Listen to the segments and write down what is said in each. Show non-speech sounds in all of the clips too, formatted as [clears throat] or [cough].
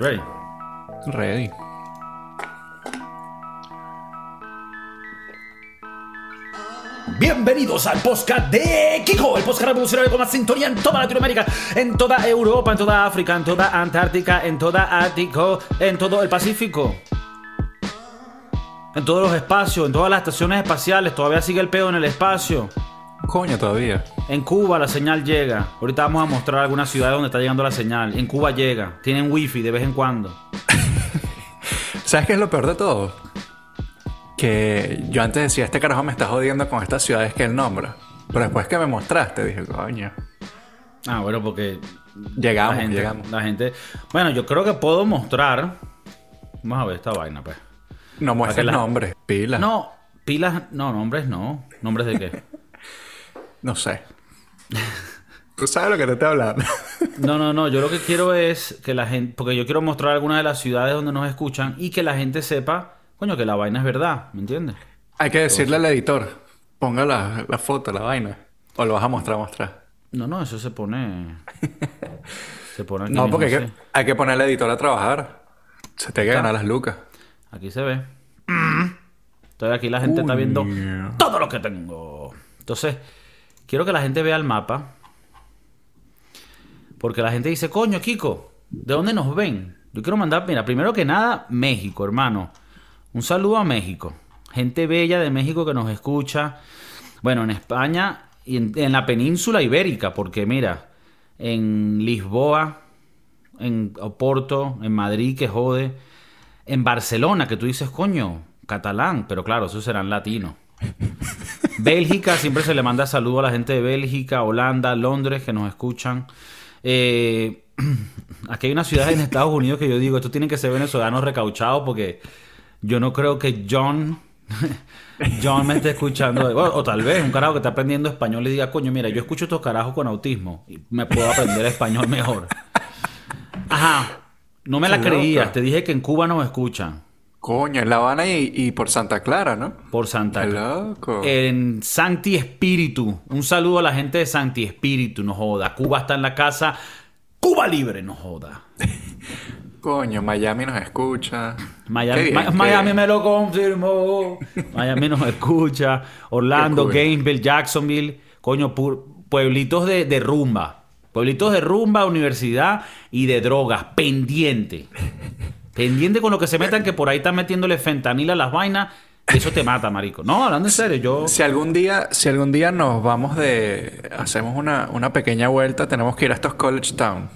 Ready. Ready. Bienvenidos al podcast de Kiko, el podcast revolucionario con más sintonía en toda Latinoamérica, en toda Europa, en toda África, en toda Antártica, en toda Ártico, en todo el Pacífico. En todos los espacios, en todas las estaciones espaciales, todavía sigue el pedo en el espacio. Coño, todavía. En Cuba la señal llega. Ahorita vamos a mostrar algunas ciudades donde está llegando la señal. En Cuba llega. Tienen wifi de vez en cuando. [laughs] ¿Sabes qué es lo peor de todo? Que yo antes decía, este carajo me está jodiendo con estas ciudades que él nombra. Pero después que me mostraste, dije, coño. Ah, bueno, porque Llegamos, la gente, llegamos. la gente. Bueno, yo creo que puedo mostrar. Vamos a ver esta vaina, pues. No muestres la- nombres, pila. No. No, pilas, no, nombres no. ¿Nombres de qué? [laughs] sé. Tú sabes lo que te estoy hablando. No, no, no. Yo lo que quiero es que la gente. Porque yo quiero mostrar algunas de las ciudades donde nos escuchan y que la gente sepa, coño, que la vaina es verdad. ¿Me entiendes? Hay que decirle al editor, ponga la, la foto, la vaina. O lo vas a mostrar, mostrar. No, no, eso se pone. [laughs] Se pone aquí. No, mismo, porque hay que, hay que poner al editor a trabajar. Se te hay que ganar las lucas. Aquí se ve. Entonces aquí la gente está viendo todo lo que tengo. Entonces, quiero que la gente vea el mapa. Porque la gente dice, coño, Kiko, ¿de dónde nos ven? Yo quiero mandar, mira, primero que nada, México, hermano. Un saludo a México. Gente bella de México que nos escucha. Bueno, en España y en, la península ibérica, porque mira, en Lisboa, en Oporto, en Madrid, que jode, en Barcelona, que tú dices, coño, catalán, pero claro, esos serán latinos. [laughs] Bélgica, siempre se le manda saludo a la gente de Bélgica, Holanda, Londres, que nos escuchan. Eh, [clears throat] aquí hay unas ciudades en Estados Unidos que yo digo, esto tienen que ser venezolanos recauchados porque yo no creo que John, [laughs] John me esté escuchando. O, o tal vez un carajo que está aprendiendo español le diga, coño, mira, yo escucho estos carajos con autismo y me puedo aprender español mejor. Ajá, no me la creías, te dije que en Cuba nos escuchan. Coño, en La Habana y, y por Santa Clara, ¿no? Por Santa Clara. loco. En Santi Espíritu. Un saludo a la gente de Santi Espíritu, no joda. Cuba está en la casa. Cuba libre, no joda. [laughs] Coño, Miami nos escucha. Miami, bien, Ma- me lo confirmó. Miami nos escucha. Orlando. Gainesville, Jacksonville. Coño, pu- pueblitos de, de rumba. Pueblitos de rumba, universidad y de drogas. Pendiente. [laughs] Pendiente con lo que se metan, que por ahí están metiéndole fentanil a las vainas. y Eso te mata, marico. No, hablando en serio, yo... Si algún día, si algún día nos vamos de, hacemos una, una pequeña vuelta, tenemos que ir a estos college town.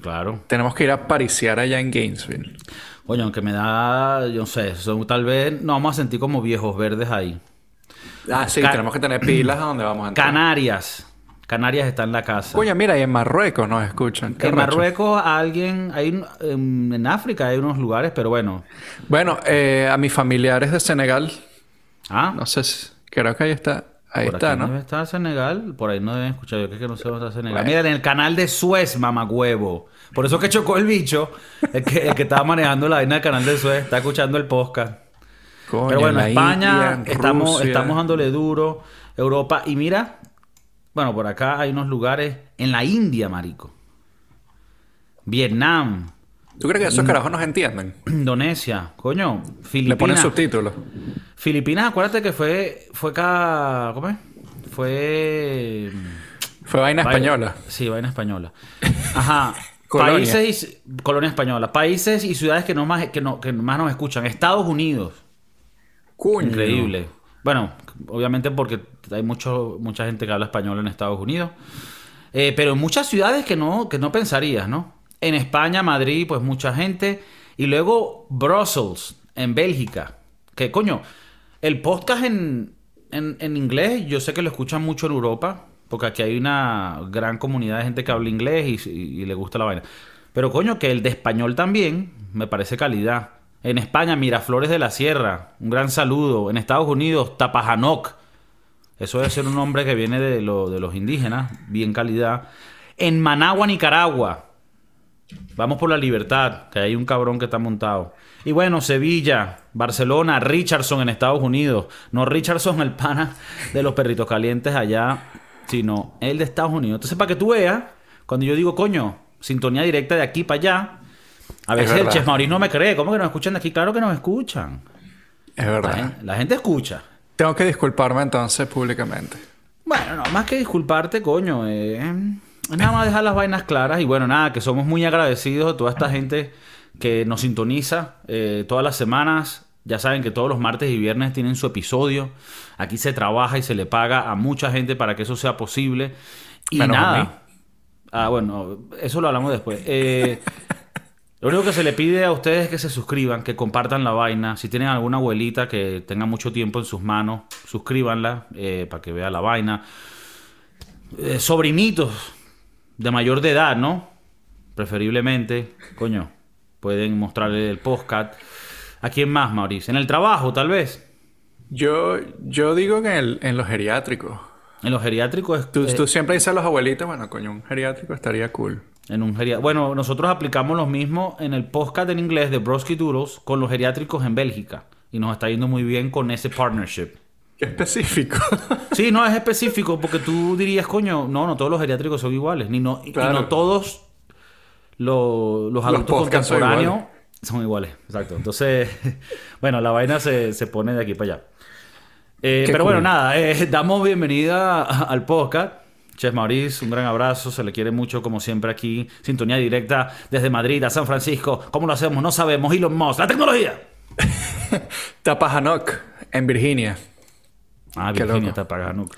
Claro. Tenemos que ir a pariciar allá en Gainesville. Coño, aunque me da, yo no sé, son- tal vez nos vamos a sentir como viejos verdes ahí. Ah, sí, tenemos que tener pilas a donde vamos a entrar. Canarias. Canarias está en la casa. Coño, mira, y en Marruecos nos escuchan. En. Marruecos alguien, hay un- en, en África hay unos lugares, pero bueno. Bueno, eh, a mis familiares de Senegal, Ah, no sé, si- creo que ahí está, ahí por está, aquí ¿no? debe estar Senegal, por ahí no deben escuchar, yo creo que no sé dónde está Senegal. Mira, en el canal de Suez, mamagüevo. Por eso que chocó el bicho, el que, el que estaba manejando la vaina del canal de Suez, está escuchando el podcast. Coño, Pero bueno, España, India, estamos, Rusia. estamos dándole duro. Europa, y mira, bueno, por acá hay unos lugares en la India, marico. Vietnam, ¿Tú crees que esos carajos nos entienden? [clears throat] Indonesia, coño, Le ponen Filipinas. subtítulos. Filipinas, acuérdate que fue, fue acá, ¿cómo es? Fue... Fue vaina española. Sí, vaina española. Ajá. [laughs] Colonia. Países y... Colonia española. Países y ciudades que, no más, que, no, que más nos escuchan. Estados Unidos. Coño. Increíble. Bueno, obviamente porque hay mucho, mucha gente que habla español en Estados Unidos. Eh, pero en muchas ciudades que no, que no pensarías, ¿no? En España, Madrid, pues mucha gente. Y luego Brussels, en Bélgica. Que coño, el podcast en, en, en inglés, yo sé que lo escuchan mucho en Europa. Porque aquí hay una gran comunidad de gente que habla inglés y, y- y le gusta la vaina. Pero coño, que el de español también me parece calidad. En España, Miraflores de la Sierra, un gran saludo. En Estados Unidos, Tapajanoc. Eso debe ser un nombre que viene de, lo- de los indígenas, bien calidad. En Managua, Nicaragua. Vamos por la libertad, que hay un cabrón que está montado. Y bueno, Sevilla, Barcelona, Richardson en Estados Unidos. No Richardson, el pana de los perritos calientes allá, sino el de Estados Unidos. Entonces, para que tú veas, cuando yo digo, coño, sintonía directa de aquí para allá, A Es veces el. Chef Maurice no me cree. ¿Cómo que nos escuchan de aquí? Claro que nos escuchan. Es La verdad. gente, la gente escucha. Tengo que disculparme entonces públicamente. Bueno, no, más que disculparte, coño. eh, nada más dejar las vainas claras. Y bueno, nada, que somos muy agradecidos a toda esta gente que nos sintoniza eh, todas las semanas. Ya saben que todos los martes y viernes tienen su episodio. Aquí se trabaja y se le paga a mucha gente para que eso sea posible. Y Menos a mí. nada. Ah, bueno, eso lo hablamos después. Eh, [laughs] lo único que se le pide a ustedes es que se suscriban, que compartan la vaina. Si tienen alguna abuelita que tenga mucho tiempo en sus manos, suscríbanla eh, para que vea la vaina. Eh, sobrinitos de mayor de edad, ¿no? Preferiblemente, coño, pueden mostrarle el podcast. ¿A quién más, Mauricio? En el trabajo, tal vez. Yo, yo digo que en, el- en los geriátricos. En los geriátricos es Tú, eh, tú siempre dices a los abuelitos, bueno, coño, un geriátrico estaría cool. En un Bueno, nosotros aplicamos lo mismo en el podcast en inglés de Broski Doodles con los geriátricos en Bélgica. Y nos está yendo muy bien con ese partnership. Qué específico. [laughs] Sí, no es específico porque tú dirías, coño, no, no todos los geriátricos son iguales. Ni no, y Claro. no todos lo- los adultos son contemporáneos iguales. son iguales. Exacto. Entonces, [laughs] bueno, la vaina se, se pone de aquí para allá. Eh, pero cool. bueno, nada, eh, damos bienvenida al podcast. Chef Maurice, un gran abrazo, se le quiere mucho como siempre aquí, sintonía directa desde Madrid a San Francisco. ¿Cómo lo hacemos? No sabemos. Elon Musk, la tecnología. [laughs] Tapajanoc, en Virginia. Ah, Qué Virginia pagando.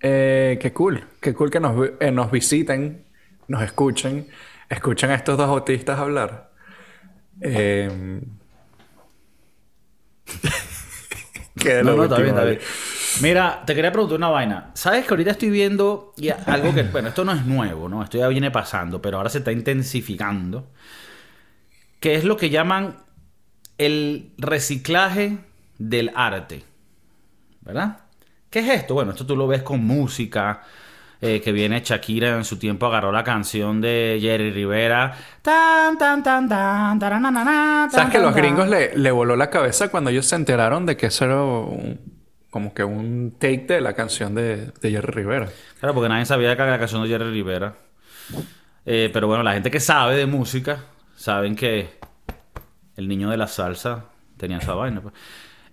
Eh, qué cool. Qué cool que nos, eh, nos visiten, nos escuchen, escuchen a estos dos autistas hablar. Eh... [laughs] [laughs] Qué No, no, está bien, está bien. Mira, te quería preguntar una vaina. ¿Sabes que ahorita estoy viendo y algo que, bueno, esto no es nuevo, ¿no? Esto ya viene pasando, pero ahora se está intensificando. Que es lo que llaman el reciclaje del arte. ¿Verdad? ¿Qué es esto? Bueno, esto tú lo ves con música. Eh, que viene Shakira en su tiempo agarró la canción de Jerry Rivera. Tan, tan, tan, tan, taranana, ¿Sabes que los gringos le, le voló la cabeza cuando ellos se enteraron de que eso era un- como que un take de la canción de, de Jerry Rivera? Claro, porque nadie sabía que era la canción de Jerry Rivera. Eh, pero bueno, la gente que sabe de música, saben que el niño de la salsa tenía esa vaina. pues.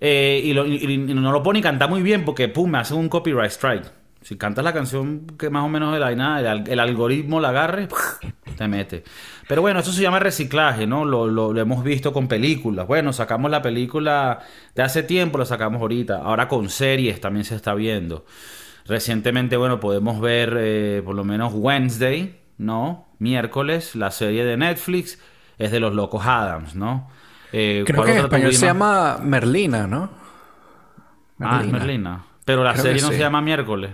Eh, y, lo- y- y no lo pone y canta muy bien porque, pum, me hacen un copyright strike. Si cantas la canción que más o menos de la el, el algoritmo la agarre, [laughs] te mete. Pero bueno, eso se llama reciclaje, ¿no? Lo, lo- lo hemos visto con películas. Bueno, sacamos la película de hace tiempo, la sacamos ahorita. Ahora con series también se está viendo. Recientemente, bueno, podemos ver eh, por lo menos Wednesday, ¿no? Miércoles, la serie de Netflix es de los locos Adams, ¿no? Eh, Creo ¿cuál que en español se llama Merlina, ¿no? Ah, es Merlina. Pero la Creo serie no sí. se llama miércoles.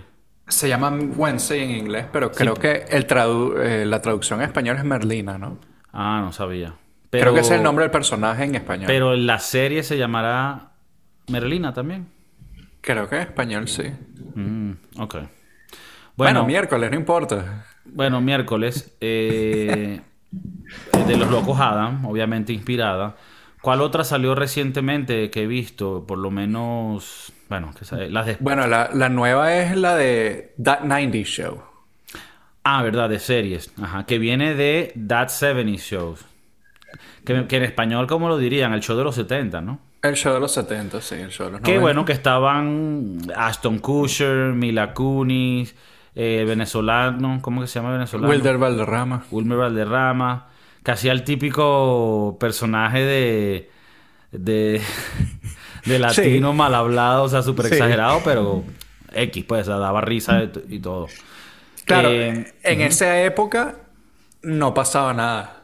Se llama Wednesday en inglés, pero creo que el tradu- eh, la traducción en español es Merlina, ¿no? Ah, no sabía. Creo que es el nombre del personaje en español. Pero la serie se llamará Merlina también. Creo que en español sí. Mm, ok. Bueno, Bueno, miércoles, no importa. bueno, miércoles. eh, de los locos Adam, obviamente inspirada. ¿Cuál otra salió recientemente que he visto? Por lo menos. Bueno, que las de. Bueno, la, la nueva es la de That 90 Show. Ah, verdad, de series. Ajá, que viene de That 70 Shows. Que, que en español, ¿cómo lo dirían? El show de los 70, ¿no? El show de los 70, sí, el show de los 90. Qué bueno que estaban Aston Kutcher, Mila Kunis, eh, venezolano, ¿cómo que se llama venezolano? Wilder Valderrama. Wilmer Valderrama, que hacía el típico personaje de de, [laughs] de latino Sí. mal hablado, o sea, súper Sí. exagerado, pero X, pues, o sea, daba risa y todo. Claro, Eh, en esa época no pasaba nada.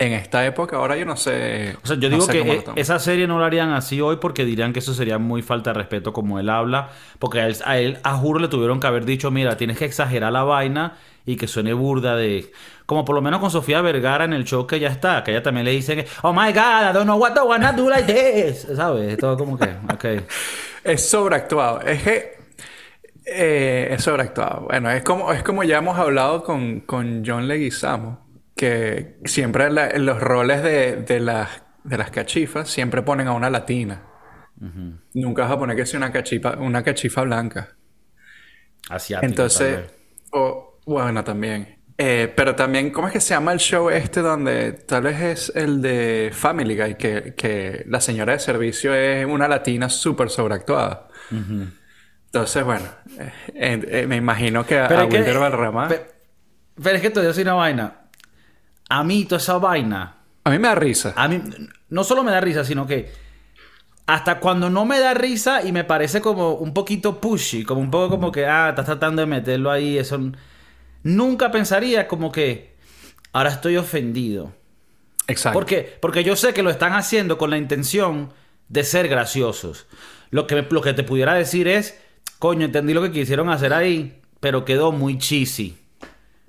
En esta época, ahora yo no sé. O sea, yo no digo sé que toman. esa serie no la harían así hoy porque dirían que eso sería muy falta de respeto como él habla. Porque a él, a él, a juro, le tuvieron que haber dicho, mira, tienes que exagerar la vaina y que suene burda de... Como por lo menos con Sofía Vergara en el show que ya está, que ella también le dicen, oh my God, I don't know what I wanna do like this. ¿Sabes? Todo como que, ok. [laughs] Es sobreactuado. Es que. eh, es sobreactuado. Bueno, es como, es como ya hemos hablado con, con John Leguizamo. Que siempre la- en los roles de, de, las, de las cachifas siempre ponen a una latina. Nunca vas a poner que sea una cachifa, una cachifa blanca. Asiático, tal Entonces, o bueno, también. Eh, pero también, ¿cómo es que se llama el show este donde tal vez es el de Family Guy, que, que la señora de servicio es una latina súper sobreactuada? Entonces, bueno, eh, eh, me imagino que a, Wilder Valderrama... Pero, es que te voy a decir una vaina. A mí toda esa vaina... A mí me da risa. A mí no solo me da risa, sino que hasta cuando no me da risa y me parece como un poquito pushy, como un poco como que, ah, estás tratando de meterlo ahí, eso... Nunca pensaría como que, ahora estoy ofendido. Exacto. ¿Por qué? Porque yo sé que lo están haciendo con la intención de ser graciosos. Lo que, lo que te pudiera decir es, coño, entendí lo que quisieron hacer ahí, pero quedó muy cheesy.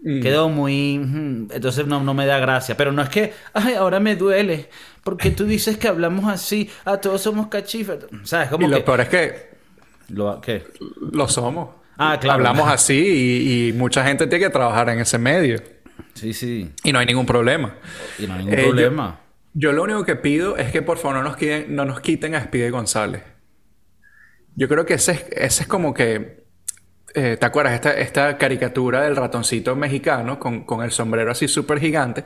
Mm. Quedó muy... Entonces no, no me da gracia. Pero no es que, ay, ahora me duele. Porque tú dices que hablamos así, a ah, todos somos cachifas. ¿Sabes? Como y lo peor es que. Lo, ¿Qué? Lo somos. Ah, claro. Hablamos así y, mucha gente tiene que trabajar en ese medio. Sí, sí. Y no hay ningún problema. Y no hay ningún problema. Yo, lo único que pido es que por favor no nos quiten, no nos quiten a Speedy González. Yo creo que ese es, ese es como que. Eh, ¿Te acuerdas? Esta, esta caricatura del ratoncito mexicano con, con el sombrero así súper gigante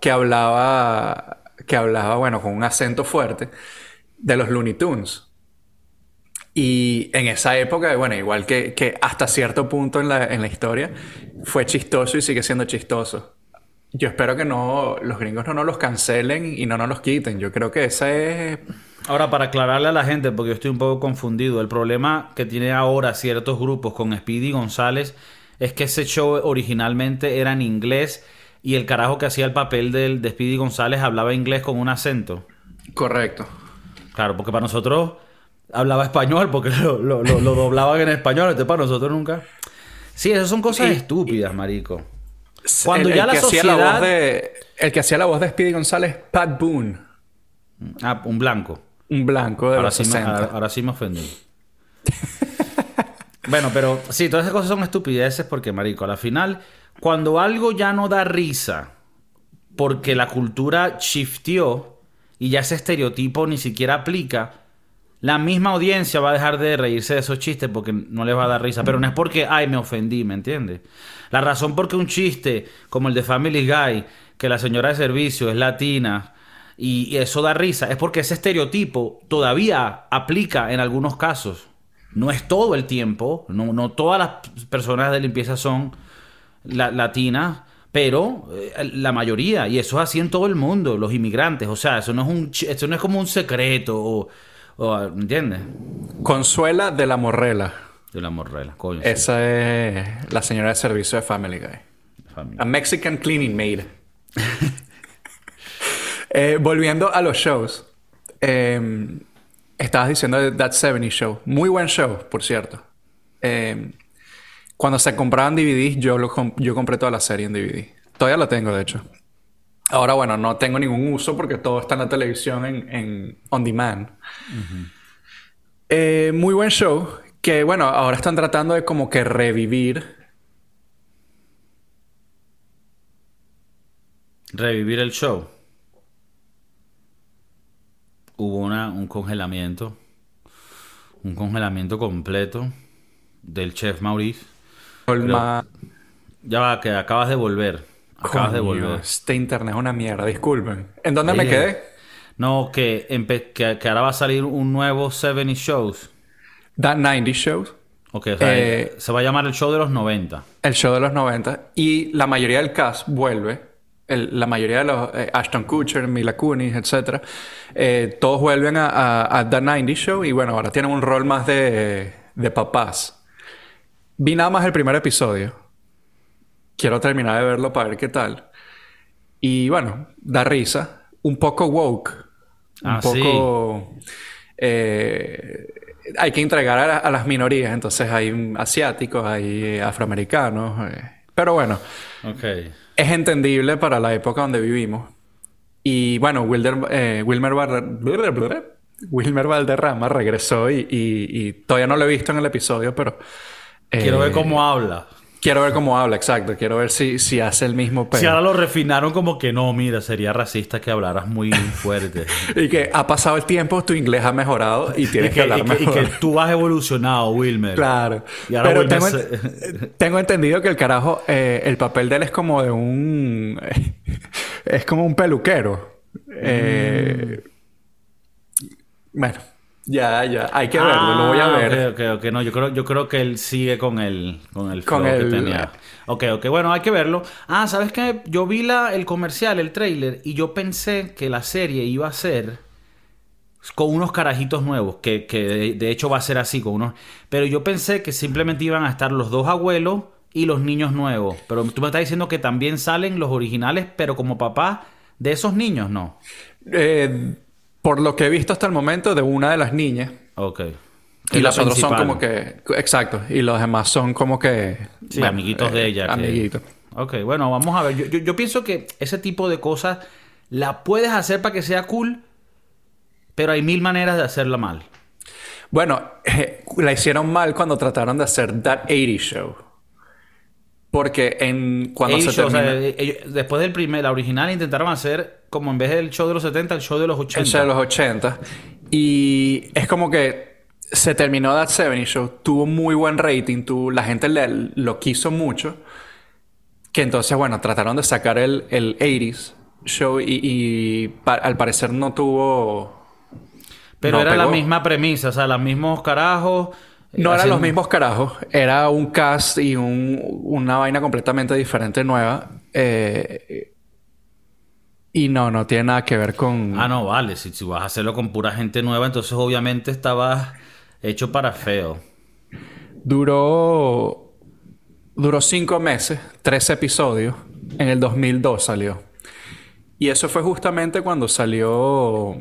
que hablaba que hablaba, bueno, con un acento fuerte, de los Looney Tunes. Y en esa época, bueno, igual que, que hasta cierto punto en la, en la, historia, fue chistoso y sigue siendo chistoso. Yo espero que no, los gringos no nos los cancelen y no nos los quiten. Yo creo que esa es... Ahora, para aclararle a la gente, porque yo estoy un poco confundido, el problema que tiene ahora ciertos grupos con Speedy González es que ese show originalmente era en inglés y el carajo que hacía el papel del, de Speedy González hablaba inglés con un acento. Correcto. Claro, porque para nosotros hablaba español, porque lo, lo, doblaban en español, entonces para nosotros nunca. Sí, esas son cosas estúpidas, marico. Cuando ya la sociedad... el que hacía la voz de Speedy González, Pat Boone. Ah, un blanco. Un blanco de ahora los sí 60. Me, ahora, sí me ofendí. [laughs] bueno, pero sí, todas esas cosas son estupideces porque, marico, a la final cuando algo ya no da risa porque la cultura shiftió y ya ese estereotipo ni siquiera aplica, la misma audiencia va a dejar de reírse de esos chistes porque no les va a dar risa. Pero no es porque, ay, me ofendí, ¿me entiendes? La razón por qué un chiste como el de Family Guy, que la señora de servicio es latina y eso da risa, es porque ese estereotipo todavía aplica en algunos casos. No es todo el tiempo, no, no todas las personas de limpieza son la, latina, pero eh, la mayoría, y eso es así en todo el mundo, los inmigrantes, o sea, eso no es, un, eso no es como un secreto, o, o, ¿entiendes? Consuela de la Morrela. De la Morrela, coño. Esa es la señora de servicio de Family Guy. A Mexican cleaning maid. [laughs] eh, volviendo a los shows. Eh, estabas diciendo de That 70 Show. Muy buen show, por cierto. Eh, cuando se compraban DVDs, yo, lo yo compré toda la serie en DVD. Todavía la tengo, de hecho. Ahora, bueno, no tengo ningún uso porque todo está en la televisión en, on demand. Eh, muy buen show. Que bueno, ahora están tratando de como que revivir. Revivir el show. Hubo una, un congelamiento. Un congelamiento completo del chef Maurice ya va, que acabas de volver. Acabas de volver. Este internet es una mierda, disculpen. ¿En dónde me quedé? No, que, que, ahora va a salir un nuevo 70 Shows. That 90 Shows. Ok, o sea, eh, se va a llamar el show de los 90. El show de los 90. Y la mayoría del cast vuelve. La mayoría de los... Eh, Ashton Kutcher, Mila Kunis, etc. Eh, todos vuelven a, a, The 90 Show. Y bueno, ahora tienen un rol más de, de papás. Vi nada más el primer episodio. Quiero terminar de verlo para ver qué tal. Y bueno, da risa. Un poco woke. Un ah, poco. Eh, hay que entregar a, las minorías. Entonces hay asiáticos, hay afroamericanos. Eh. Pero bueno. Okay. Es entendible para la época donde vivimos. Y bueno, Wilder, eh, Wilmer, Wilmer Valderrama regresó y, y, todavía no lo he visto en el episodio, pero Quiero ver eh, cómo habla. Quiero ver cómo habla, exacto. Quiero ver si, si hace el mismo Si ahora lo refinaron como que no, mira, sería racista que hablaras muy fuerte. [laughs] y que ha pasado el tiempo, tu inglés ha mejorado y tienes que, hablar y mejor. y que tú has evolucionado, Wilmer. Claro. Y ahora Pero tengo, se- tengo entendido que el carajo, eh, el papel de él es como de un... [laughs] es como un peluquero. Eh, Bueno, ya, ya. Hay que verlo, lo voy a Ah, ver. Ok, ok, ok. No, yo creo, yo creo que él sigue con el, con el Con flow el- que tenía. Ok, ok. Bueno, hay que verlo. Ah, ¿sabes qué? Yo vi la, el comercial, el trailer, y yo pensé que la serie iba a ser con unos carajitos nuevos, que, que de, de hecho va a ser así, con unos... Pero yo pensé que simplemente iban a estar los dos abuelos y los niños nuevos. Pero tú me estás diciendo que también salen los originales, pero como papá de esos niños, ¿no? Eh, por lo que he visto hasta el momento de una de las niñas. Ok. Y los otros son como que... Exacto. Y los demás son como que... Sí, bueno, amiguitos eh, de ella. que- Amiguitos. Ok, bueno, vamos a ver. Yo, yo- yo pienso que ese tipo de cosas la puedes hacer para que sea cool, pero hay mil maneras de hacerla mal. Bueno, eh, [laughs] la hicieron mal cuando trataron de hacer That 80 Show. Porque en... Cuando Ellos, se o sea, termina... ellos- después del primer, la original intentaron hacer como en vez del show de los 70, el show de los 80. El show de los 80. Y es como que se terminó That 70 Show. Tuvo muy buen rating. Tuvo, la gente le- lo quiso mucho. Que entonces, bueno, trataron de sacar el, el 80s Show y, y pa- al parecer no tuvo... pero no era la misma premisa, o sea, los mismos carajos. No eran los mismos carajos. Era un cast y un- una vaina completamente diferente, nueva. Eh, y no, no tiene nada que ver con... Ah, no, vale. Si, si vas a hacerlo con pura gente nueva, entonces obviamente estaba hecho para feo. Duró... Duró cinco meses, tres episodios. En el 2002 salió. Y eso fue justamente cuando salió...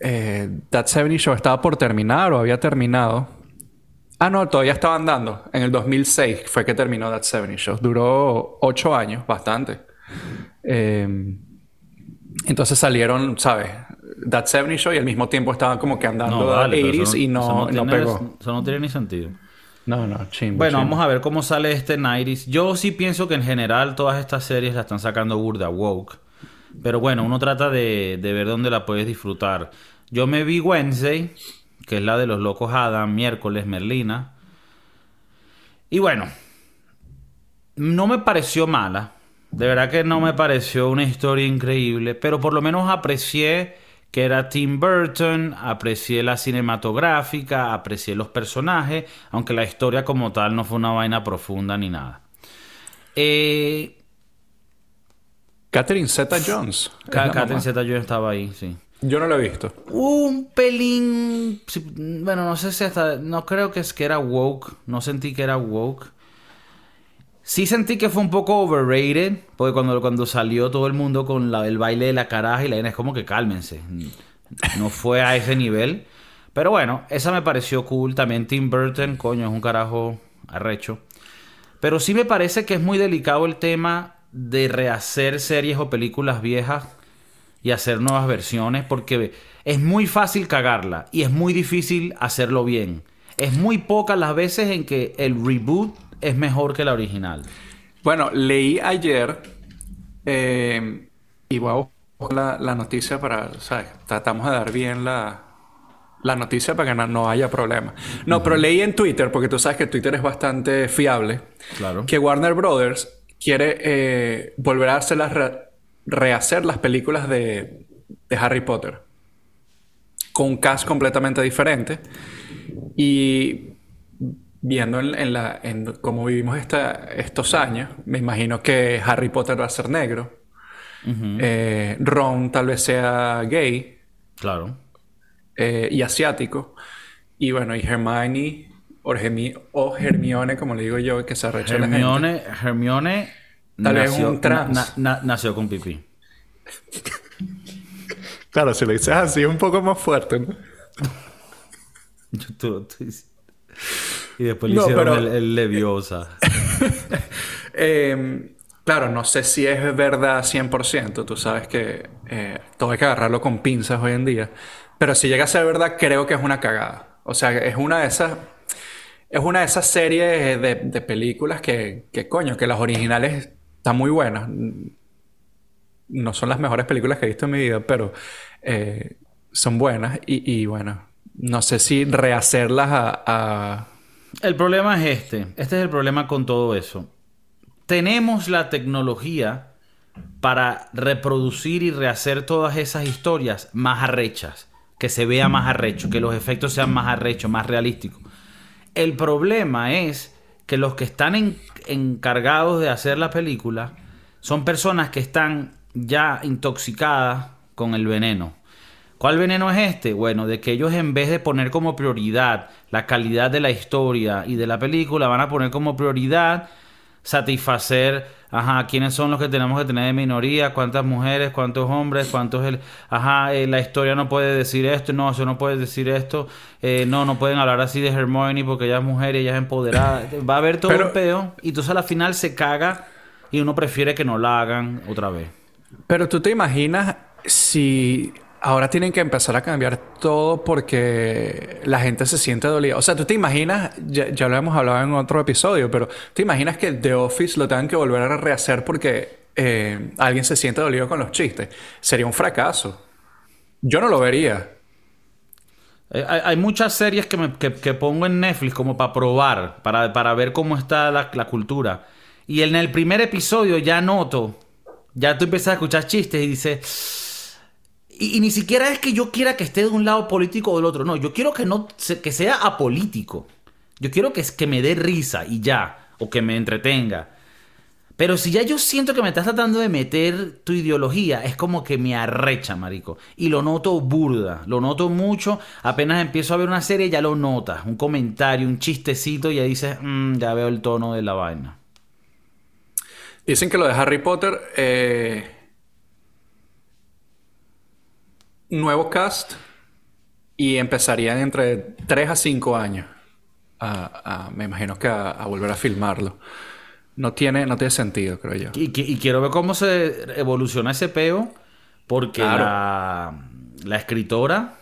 Eh, That 70 Show estaba por terminar o había terminado. Ah, no, todavía estaban dando. En el 2006 fue que terminó That 70 Show. Duró ocho años, bastante. Eh, entonces salieron, ¿sabes? That 70 Show y al mismo tiempo estaban como que andando No, pero 80s eso y eso no, no, tiene- pegó. Eso no tiene ni sentido. No, no, chimbo. Bueno, chimbo. vamos a ver cómo sale este 90s. Yo sí pienso que en general todas estas series la están sacando burda woke. Pero bueno, uno trata de, de ver dónde la puedes disfrutar. Yo me vi Wednesday, que es la de los locos Adam, miércoles, Merlina. Y bueno, no me pareció mala. De verdad que no me pareció una historia increíble, pero por lo menos aprecié que era Tim Burton, aprecié la cinematográfica, aprecié los personajes, aunque la historia como tal no fue una vaina profunda ni nada. Eh, Catherine Zeta Jones. Catherine mamá. Zeta-Jones estaba ahí, sí. Yo no lo he visto. Un pelín. Bueno, no sé si hasta. No creo que es que era woke. No sentí que era woke. Sí sentí que fue un poco overrated. Porque cuando, cuando salió todo el mundo con el baile de la caraja y la es como que cálmense. No fue a ese nivel. Pero bueno, esa me pareció cool. También Tim Burton, coño, es un carajo arrecho. Pero sí me parece que es muy delicado el tema de rehacer series o películas viejas y hacer nuevas versiones porque es muy fácil cagarla y es muy difícil hacerlo bien. Es muy pocas las veces en que el reboot es mejor que la original. Bueno, leí ayer eh, y voy a buscar la, la noticia para, ¿sabes? Tratamos de dar bien la, la noticia para que no, no haya problema. No, pero leí en Twitter, porque tú sabes que Twitter es bastante fiable, Claro. que Warner Brothers quiere eh, volver a hacer las rehacer las películas de, de Harry Potter con un cast completamente diferente y viendo en, en la, en cómo vivimos esta- estos años, me imagino que Harry Potter va a ser negro. Eh, Ron tal vez sea gay Claro. eh, y asiático. Y bueno, y Hermione o, Hermi- o Hermione, como le digo yo, que se arrecha la gente. Hermione, Tal vez un trans. na- na- nació con pipí. Claro, si lo dices así es un poco más fuerte, ¿no? Yo te lo estoy diciendo. Y después le No, hicieron pero- el, el leviosa. [laughs] Eh, claro, no sé si es verdad 100%. Tú sabes que eh, todo hay que agarrarlo con pinzas hoy en día. Pero si llega a ser verdad, creo que es una cagada. O sea, es una de esas... es una de esas series de, de películas que, que, coño, que las originales están muy buenas. No son las mejores películas que he visto en mi vida, pero eh, son buenas. Y, y, bueno, no sé si rehacerlas a, a... El problema es este. Este es el problema con todo eso. Tenemos la tecnología para reproducir y rehacer todas esas historias más arrechas, que se vea más arrecho, que los efectos sean más arrechos, más realísticos. El problema es que los que están en, encargados de hacer la película son personas que están ya intoxicadas con el veneno. ¿Cuál veneno es este? Bueno, de que ellos en vez de poner como prioridad la calidad de la historia y de la película, van a poner como prioridad satisfacer, ajá, quiénes son los que tenemos que tener de minoría, cuántas mujeres, cuántos hombres, cuántos, el, ajá, eh, la historia no puede decir esto, no, eso no puede decir esto, eh, no, no pueden hablar así de Hermione porque ella es mujer y ella es empoderada, [laughs] va a haber todo pero, un peo y entonces a la final se caga y uno prefiere que no la hagan otra vez. Pero tú te imaginas si Ahora tienen que empezar a cambiar todo porque la gente se siente dolida. O sea, tú te imaginas, ya, lo hemos hablado en otro episodio, pero te imaginas que The Office lo tengan que volver a rehacer porque eh, alguien se siente dolido con los chistes. Sería un fracaso. Yo no lo vería. Hay, hay, muchas series que, me, que, que, pongo en Netflix como para probar, para, para ver cómo está la, la cultura. Y en el primer episodio ya noto, ya tú empiezas a escuchar chistes y dices y, ni siquiera es que yo quiera que esté de un lado político o del otro. No, yo quiero que, no, que sea apolítico. Yo quiero que, que me dé risa y ya. O que me entretenga. Pero si ya yo siento que me estás tratando de meter tu ideología, es como que me arrecha, marico. Y lo noto burda, lo noto mucho. Apenas empiezo a ver una serie, ya lo notas. Un comentario, un chistecito, y ya dices, mmm, ya veo el tono de la vaina. Dicen que lo de Harry Potter, eh, nuevo cast y empezarían entre 3 a 5 años. A, a, me imagino que a, a, volver a filmarlo. No tiene, no tiene sentido, creo yo. Y, y, quiero ver cómo se evoluciona ese peo, porque claro. la, la, escritora,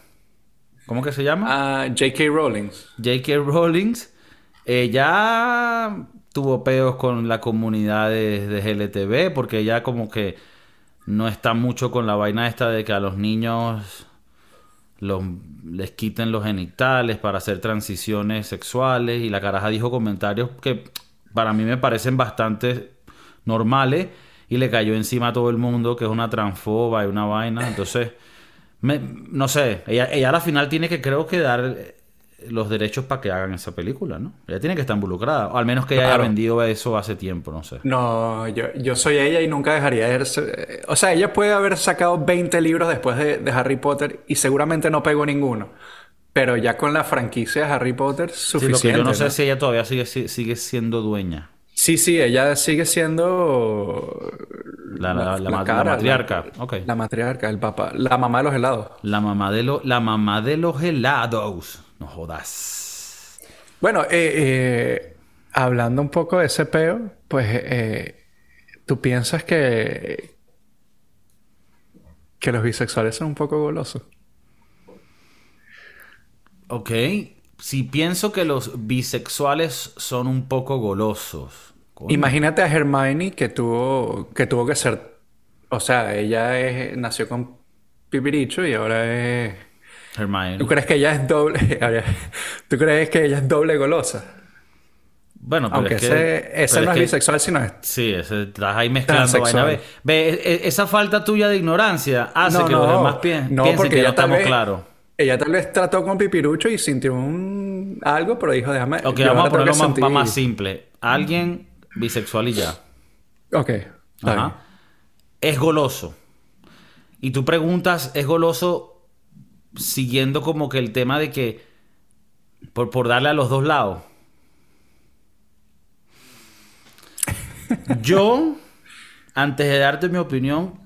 ¿cómo que se llama? Uh, J.K. Rowling. J.K. Rowling, ella tuvo peos con la comunidad de, de GLTV, porque ella como que no está mucho con la vaina esta de que a los niños los, les quiten los genitales para hacer transiciones sexuales y la caraja dijo comentarios que para mí me parecen bastante normales y le cayó encima a todo el mundo que es una transfoba y una vaina. Entonces no sé ella, ella a la final tiene que creo que dar los derechos para que hagan esa película, ¿no? Ella tiene que estar involucrada, o al menos que ella claro. haya vendido eso hace tiempo, no sé. No, yo, yo soy ella y nunca dejaría de... O sea, ella puede haber sacado 20 libros después de, de, Harry Potter y seguramente no pegó ninguno. Pero ya con la franquicia de Harry Potter, suficiente. Sí, lo que yo no, ¿no? sé si ella todavía sigue, sigue siendo dueña. Sí, sí, ella sigue siendo la, la, la, la cara, matriarca. Okay. La matriarca, el papá, la mamá de los helados. La mamá de, lo, la mamá de los helados. No jodas. Bueno, eh, eh, hablando un poco de ese peo, pues eh, tú piensas que que los bisexuales son un poco golosos. Ok. Si pienso que los bisexuales son un poco golosos. Imagínate a Hermione que tuvo que tuvo que ser, o sea, ella es, nació con pipiricho y ahora es Hermione. ¿Tú crees que ella es doble? [laughs] ¿Tú crees que ella es doble golosa? Bueno, pero Aunque es que, ese, ese pero no es, bisexual, sino es. Sí, ese, estás ahí mezclando vaina. Ve, ve, e, esa falta tuya de ignorancia hace no, que no, los demás pi no, piensen porque que no estamos claros. Ella tal vez trató con Pipirucho y sintió un algo, pero dijo, déjame. Ok, vamos a ponerlo más, sentir- más simple. Alguien bisexual y ya. Ok. Ajá. Es goloso. Y tú preguntas, ¿es goloso siguiendo como que el tema de que por, por darle a los dos lados? [laughs] Yo, antes de darte mi opinión,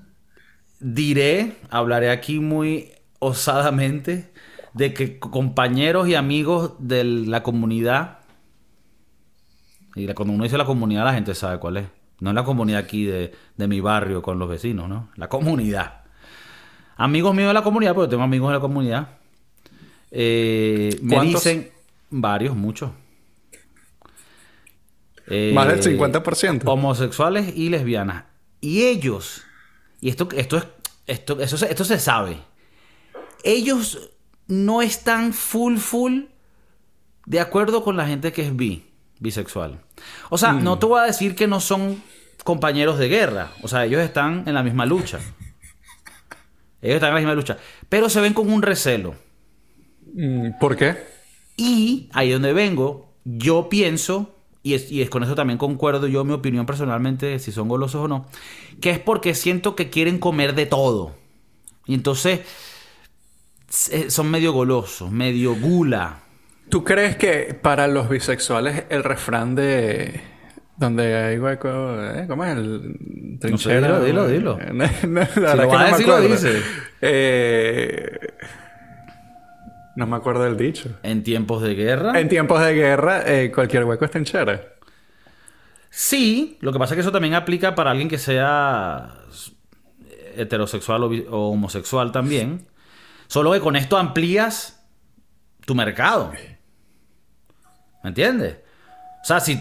diré, hablaré aquí muy osadamente, de que compañeros y amigos de la comunidad, y la- cuando uno dice la comunidad, la gente sabe cuál es. No es la comunidad aquí de, de mi barrio con los vecinos, ¿no? La comunidad. Amigos míos de la comunidad, porque tengo amigos de la comunidad. eh, me dicen varios, muchos. eh, Más del 50%. Homosexuales y lesbianas. Y ellos, y esto, esto es, esto, eso se- esto se sabe. Ellos no están full, full de acuerdo con la gente que es bi, bisexual. O sea, no te voy a decir que no son compañeros de guerra. O sea, ellos están en la misma lucha. Ellos están en la misma lucha. Pero se ven con un recelo. Mm, ¿Por qué? Y ahí donde vengo, yo pienso, y es, y es con eso también concuerdo yo, mi opinión personalmente, si son golosos o no, que es porque siento que quieren comer de todo. Y entonces eh, son medio golosos, medio gula. ¿Tú crees que para los bisexuales el refrán de donde hay hueco, ¿eh? ¿cómo es el trinchera? dilo, dilo, dilo. [laughs] No, no, Si lo vas a no me decir, lo acuerdo. dices. Eh, no me acuerdo del dicho. En tiempos de guerra. En tiempos de guerra, eh, cualquier hueco es trinchera. Sí, lo que pasa es que eso también aplica para alguien que sea heterosexual o, o homosexual también. Solo que con esto amplías tu mercado. ¿Me entiendes? O sea, si.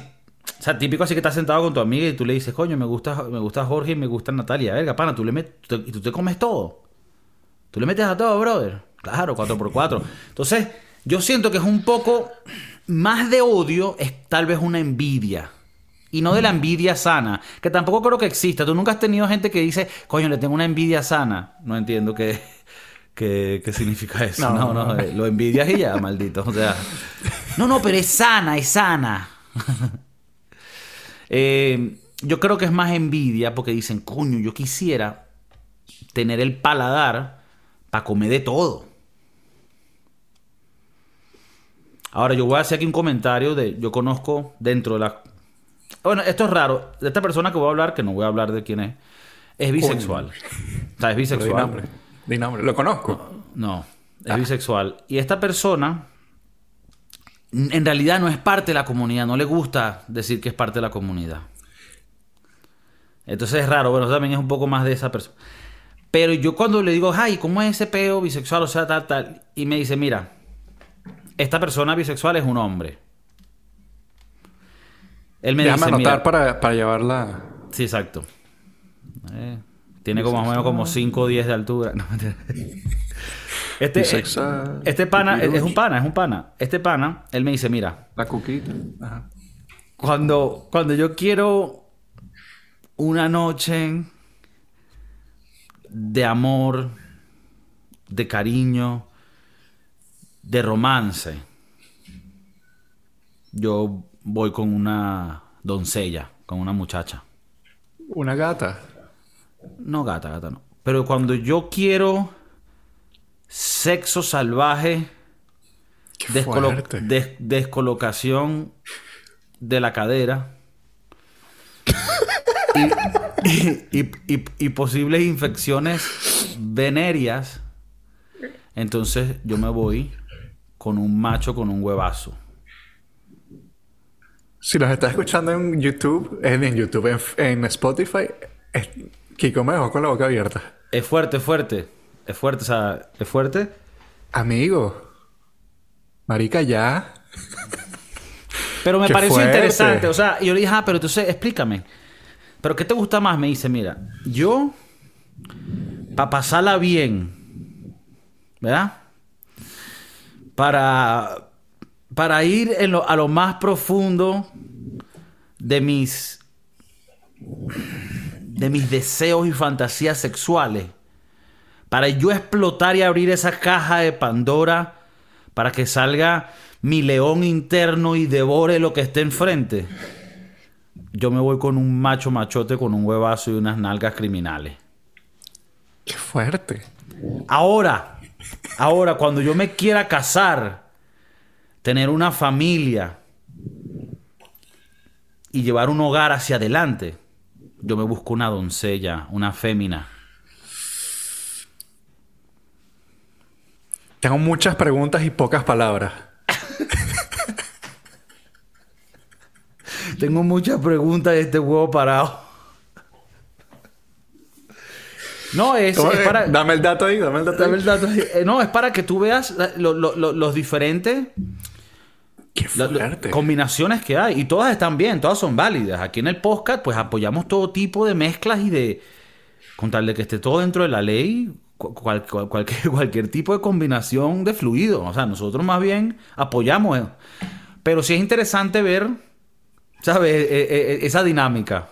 Sea, típico así que estás sentado con tu amiga y tú le dices, coño, me gusta, me gusta Jorge y me gusta Natalia. Verga, pana, tú le metes. Y tú te comes todo. Tú le metes a todo, brother. Claro, 4x4. Entonces, yo siento que es un poco más de odio, es tal vez una envidia. Y no de la envidia sana, que tampoco creo que exista. Tú nunca has tenido gente que dice, coño, le tengo una envidia sana. No entiendo qué, qué, qué significa eso. No, No. no, eh, lo envidias y ya, maldito. O sea, no, no, pero es sana, es sana. Eh, yo creo que es más envidia porque dicen, coño, yo quisiera tener el paladar para comer de todo. Ahora, yo voy a hacer aquí un comentario de. Yo conozco dentro de la. Bueno, esto es raro. De esta persona que voy a hablar, que no voy a hablar de quién es, es bisexual. O sea, es bisexual. Di nombre. Lo conozco. No, es Ah. bisexual. Y esta persona, en realidad no es parte de la comunidad, no le gusta decir que es parte de la comunidad. Entonces es raro, bueno, también es un poco más de esa persona. Pero yo cuando le digo, ay, ¿cómo es ese peo bisexual? O sea, tal, tal. Y me dice, mira, esta persona bisexual es un hombre. Él me Déjame dice, anotar mira, para, para llevarla. Sí, exacto. Eh, tiene como más o menos como 5 o 10 de altura. [laughs] No. Este, Bisexual. este pana es, es un pana, es un pana. Este pana, él me dice, mira, La cuquita. Ajá. cuando, cuando yo quiero una noche de amor, de cariño, de romance, yo voy con una doncella, con una muchacha. Una gata. No, gata, gata no. Pero cuando yo quiero sexo salvaje, descolo- des- descolocación de la cadera y, y- y- y- y posibles infecciones venéreas, entonces yo me voy con un macho con un huevazo. Si los estás escuchando en YouTube, en, en YouTube, en, en Spotify, es- Kiko me dejó con la boca abierta. Es fuerte, es fuerte. Es fuerte, o sea, es fuerte. Amigo. Marica, ya. Pero me ¡Qué pareció fuerte! interesante. O sea, y yo le dije, ah, pero entonces explícame. ¿Pero qué te gusta más? Me dice, mira, yo, para pasarla bien, ¿verdad? Para, para ir en lo- a lo más profundo de mis, de mis deseos y fantasías sexuales. Para yo explotar y abrir esa caja de Pandora para que salga mi león interno y devore lo que esté enfrente. Yo me voy con un macho machote con un huevazo y unas nalgas criminales. Qué fuerte. Ahora, ahora, cuando yo me quiera casar, tener una familia y llevar un hogar hacia adelante, yo me busco una doncella, una fémina. Tengo muchas preguntas y pocas palabras. Tengo muchas preguntas de este huevo parado. No, es, para... Dame el dato ahí, dame el dato Dame ahí. el dato. Eh, No, es para que tú veas la- lo- lo- lo- los diferentes Qué fuerte. combinaciones que hay. Y todas están bien, todas son válidas. Aquí en el podcast, pues apoyamos todo tipo de mezclas y de. Con tal de que esté todo dentro de la ley, cual- cual- [laughs] cualquier, tipo de combinación de fluido. O sea, nosotros más bien apoyamos. Pero sí es interesante ver, ¿sabes? E- e- e- esa dinámica.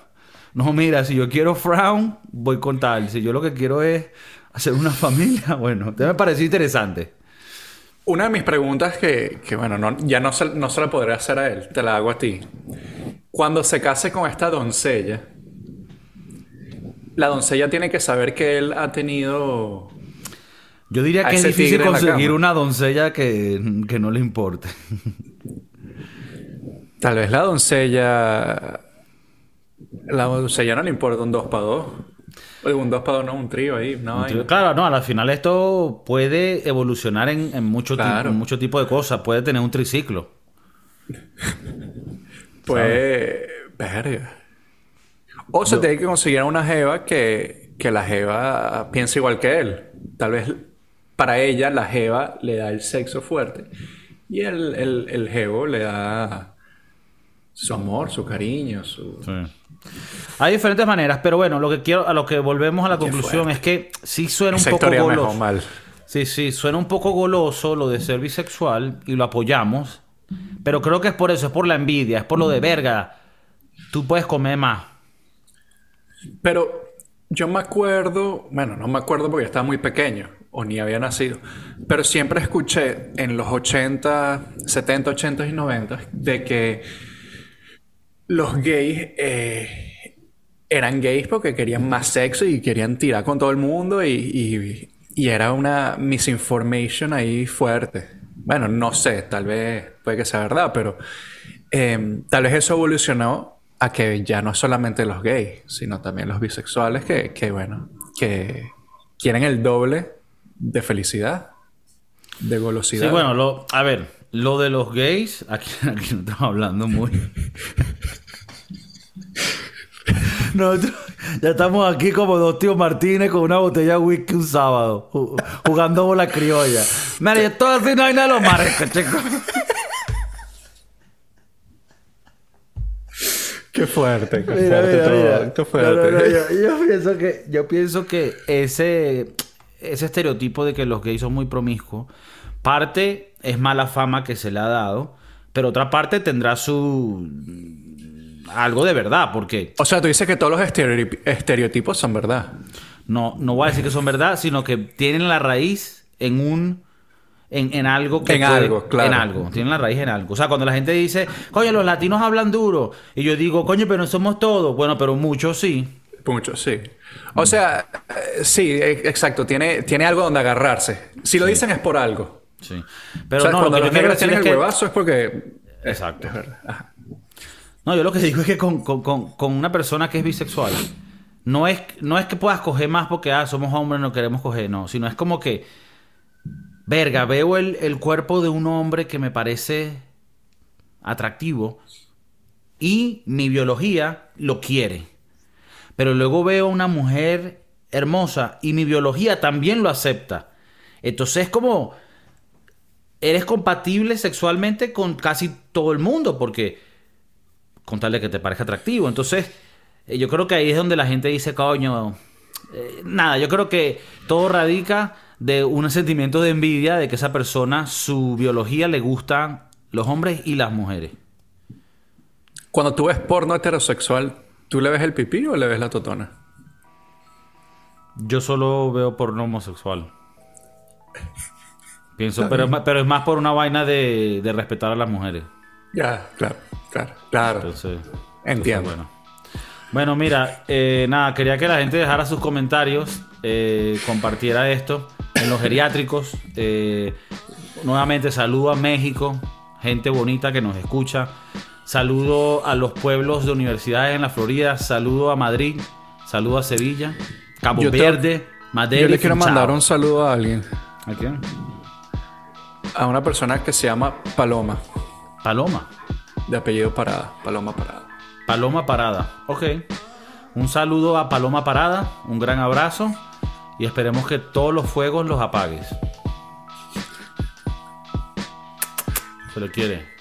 No, mira, si yo quiero frown, voy con tal. Si yo lo que quiero es hacer una [laughs] familia, bueno, me pareció interesante. Una de mis preguntas que, que, bueno, no- ya no se, no se la podré hacer a él, te la hago a ti. Cuando se case con esta doncella, la doncella tiene que saber que él ha tenido... Yo diría que es difícil conseguir una doncella que, que no le importe. [laughs] Tal vez la doncella... La doncella no le importa un 2 para 2. Oye, un 2 para 2 no, un trío ahí, vaina. Claro, no, al final esto puede evolucionar en, en mucho, ti- Claro. en mucho tipo de cosas. Puede tener un triciclo. [laughs] Pues... Verga. O se tiene que conseguir a una jeva que, que la jeva piense igual que él. Tal vez para ella la jeva le da el sexo fuerte. Y el, el, el jevo le da su amor, su cariño, su... Hay diferentes maneras, pero bueno, lo que quiero, a lo que volvemos a la Qué conclusión es que sí suena un poco goloso. mal. Sí, sí, suena un poco goloso lo de ser bisexual y lo apoyamos. Pero creo que es por eso, es por la envidia, es por lo de verga. Tú puedes comer más. Pero yo me acuerdo, bueno, no me acuerdo porque estaba muy pequeño o ni había nacido, pero siempre escuché en los 80, 70, 80 y 90 de que los gays eh, eran gays porque querían más sexo y querían tirar con todo el mundo y, y- y era una misinformation ahí fuerte. Bueno, no sé, tal vez puede que sea verdad, pero eh, tal vez eso evolucionó a que ya no solamente los gays, sino también los bisexuales que, que bueno, que quieren el doble de felicidad, de golosidad. Sí, bueno, lo, a ver, lo de los gays, aquí, no estamos hablando muy. Nosotros ya estamos aquí como dos tíos Martínez con una botella de whisky un sábado, ju- jugando bola criolla. Mira, yo estoy así, no hay nada de los mares, chicos. Qué fuerte, qué Mira, fuerte mira, todo. mira. Qué fuerte. No, no, no, yo, yo pienso que, yo pienso que ese, ese estereotipo de que los gays son muy promiscuos, parte es mala fama que se le ha dado, pero otra parte tendrá su algo de verdad, porque O sea, tú dices que todos los estereotip- estereotipos son verdad. no, no voy a decir que son verdad, sino que tienen la raíz en un en, en algo que En algo, claro. en algo, tienen la raíz en algo. O sea, cuando la gente dice, coño, los latinos hablan duro, y yo digo, coño, pero no somos todos, bueno, pero muchos sí. Mucho, sí. O sea, eh, sí, exacto. Tiene, tiene algo donde agarrarse. Si lo dicen es por algo. Sí. Pero o sea, no, lo cuando que yo los negros tienen el que... huevazo es porque... Exacto. Es verdad. Ajá. No, yo lo que [laughs] digo es que con, con- con- con una persona que es bisexual, no es, no es que puedas coger más porque ah, somos hombres, no queremos coger, no, sino es como que, verga, veo el, el cuerpo de un hombre que me parece atractivo y mi biología lo quiere. Pero luego veo una mujer hermosa y mi biología también lo acepta. Entonces es como, eres compatible sexualmente con casi todo el mundo porque con tal de que te parezca atractivo. Entonces, eh, yo creo que ahí es donde la gente dice, coño, eh, nada, yo creo que todo radica de un sentimiento de envidia de que esa persona, su biología le gustan los hombres y las mujeres. Cuando tú ves porno heterosexual, ¿tú le ves el pipí o le ves la totona? Yo solo veo porno homosexual. [laughs] Pienso, pero, es más- pero es más por una vaina de, de respetar a las mujeres. Ya, claro, claro, claro. Entonces, Entiendo. Bueno. Bueno, mira, eh, nada, quería que la gente dejara sus comentarios, eh, compartiera esto en los geriátricos. Eh, nuevamente saludo a México, gente bonita que nos escucha. Saludo a los pueblos de universidades en la Florida. Saludo a Madrid. Saludo a Sevilla. Cabo Yo te- Verde. Madeira. Yo le quiero mandar un saludo a alguien. ¿A quién? A una persona que se llama Paloma, Paloma. de apellido Parada. Paloma Parada. Paloma Parada. Ok. Un saludo a Paloma Parada. Un gran abrazo. Y esperemos que todos los fuegos los apagues. Se le quiere.